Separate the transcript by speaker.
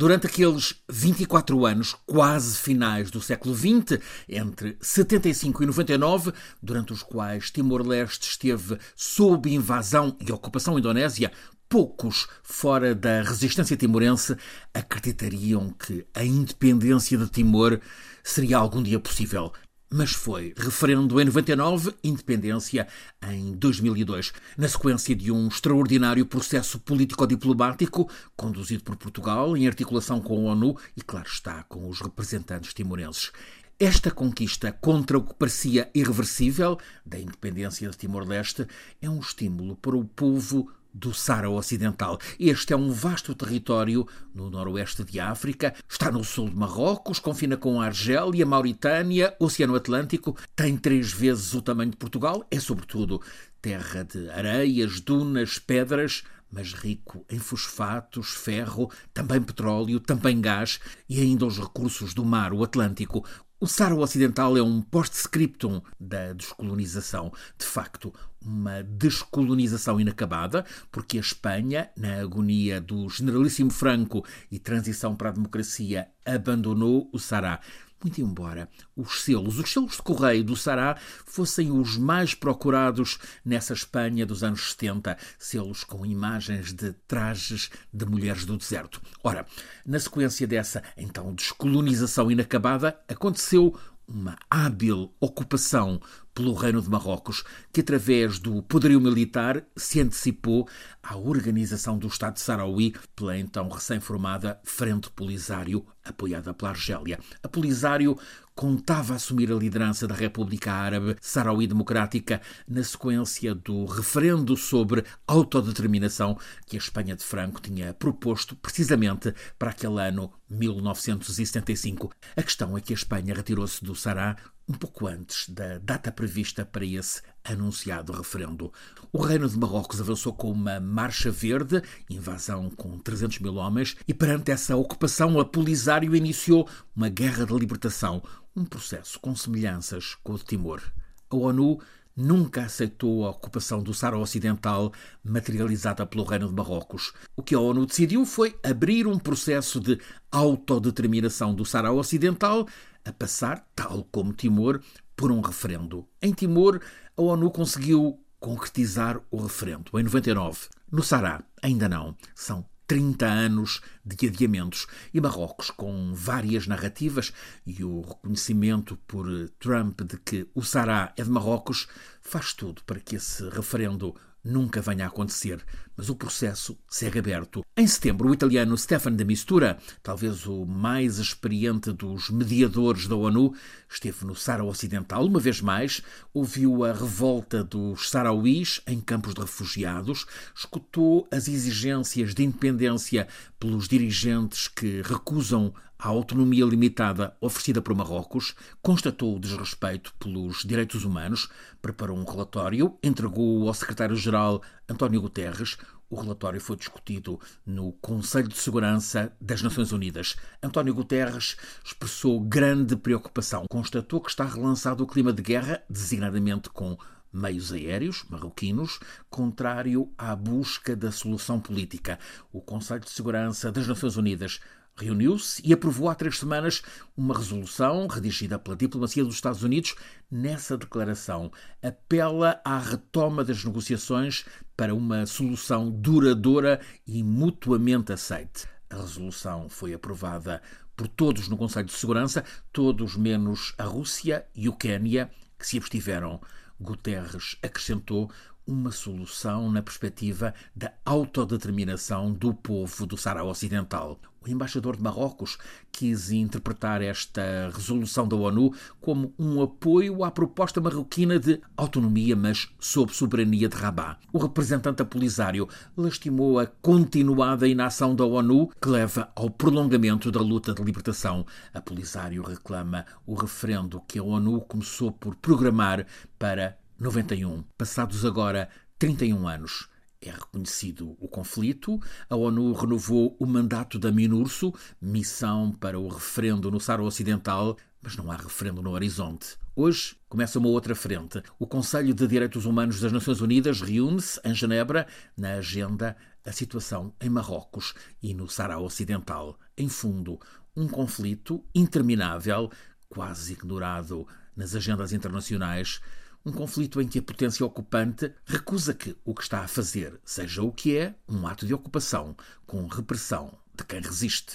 Speaker 1: Durante aqueles 24 anos, quase finais do século XX, entre 75 e 99, durante os quais Timor-Leste esteve sob invasão e ocupação indonésia, poucos fora da resistência timorense acreditariam que a independência de Timor seria algum dia possível. Mas foi referendo em 99, independência em 2002, na sequência de um extraordinário processo político-diplomático conduzido por Portugal em articulação com a ONU e, claro está, com os representantes timorenses. Esta conquista contra o que parecia irreversível da independência de Timor-Leste é um estímulo para o povo do Sara Ocidental. Este é um vasto território no noroeste de África, está no sul de Marrocos, confina com a Argélia, Mauritânia, Oceano Atlântico, tem três vezes o tamanho de Portugal, é sobretudo terra de areias, dunas, pedras, mas rico em fosfatos, ferro, também petróleo, também gás e ainda os recursos do mar, o Atlântico, o Saara Ocidental é um post-scriptum da descolonização. De facto, uma descolonização inacabada, porque a Espanha, na agonia do generalíssimo Franco e transição para a democracia, abandonou o Sará muito embora os selos, os selos de correio do Sará fossem os mais procurados nessa Espanha dos anos 70, selos com imagens de trajes de mulheres do deserto. Ora, na sequência dessa então descolonização inacabada, aconteceu uma hábil ocupação pelo Reino de Marrocos, que através do poderio militar se antecipou à organização do Estado Sarauí pela então recém-formada Frente Polisário, apoiada pela Argélia. A Polisário contava assumir a liderança da República Árabe Sarauí Democrática na sequência do referendo sobre autodeterminação que a Espanha de Franco tinha proposto precisamente para aquele ano 1975. A questão é que a Espanha retirou-se do Sará um pouco antes da data prevista para esse anunciado referendo. O Reino de Marrocos avançou com uma marcha verde, invasão com 300 mil homens, e perante essa ocupação, a Polisário iniciou uma guerra de libertação, um processo com semelhanças com o de Timor. A ONU nunca aceitou a ocupação do Sara Ocidental materializada pelo Reino de Marrocos. O que a ONU decidiu foi abrir um processo de autodeterminação do Sara Ocidental a passar, tal como Timor, por um referendo. Em Timor, a ONU conseguiu concretizar o referendo em 99. No Sará, ainda não. São 30 anos de adiamentos e Marrocos, com várias narrativas e o reconhecimento por Trump de que o Sará é de Marrocos, faz tudo para que esse referendo nunca venha a acontecer, mas o processo segue aberto. Em setembro, o italiano Stefano de Mistura, talvez o mais experiente dos mediadores da ONU, esteve no Sara Ocidental uma vez mais, ouviu a revolta dos sarauís em campos de refugiados, escutou as exigências de independência pelos dirigentes que recusam a autonomia limitada oferecida por Marrocos, constatou o desrespeito pelos direitos humanos, preparou um relatório, entregou ao secretário-geral António Guterres. O relatório foi discutido no Conselho de Segurança das Nações Unidas. António Guterres expressou grande preocupação. Constatou que está relançado o clima de guerra, designadamente com meios aéreos marroquinos, contrário à busca da solução política. O Conselho de Segurança das Nações Unidas reuniu-se e aprovou há três semanas uma resolução redigida pela diplomacia dos Estados Unidos. Nessa declaração, apela à retoma das negociações para uma solução duradoura e mutuamente aceite. A resolução foi aprovada por todos no Conselho de Segurança, todos menos a Rússia e o Quênia, que se abstiveram. Guterres acrescentou uma solução na perspectiva da autodeterminação do povo do Sahara Ocidental. O embaixador de Marrocos quis interpretar esta resolução da ONU como um apoio à proposta marroquina de autonomia, mas sob soberania de Rabat. O representante apolisário lastimou a continuada inação da ONU, que leva ao prolongamento da luta de libertação. A Polisário reclama o referendo que a ONU começou por programar para 91. Passados agora 31 anos, é reconhecido o conflito. A ONU renovou o mandato da MINURSO, missão para o referendo no Saro Ocidental, mas não há referendo no horizonte. Hoje começa uma outra frente. O Conselho de Direitos Humanos das Nações Unidas reúne-se em Genebra. Na agenda, a situação em Marrocos e no Sahara Ocidental. Em fundo, um conflito interminável, quase ignorado nas agendas internacionais, um conflito em que a potência ocupante recusa que o que está a fazer seja o que é um ato de ocupação com repressão de quem resiste.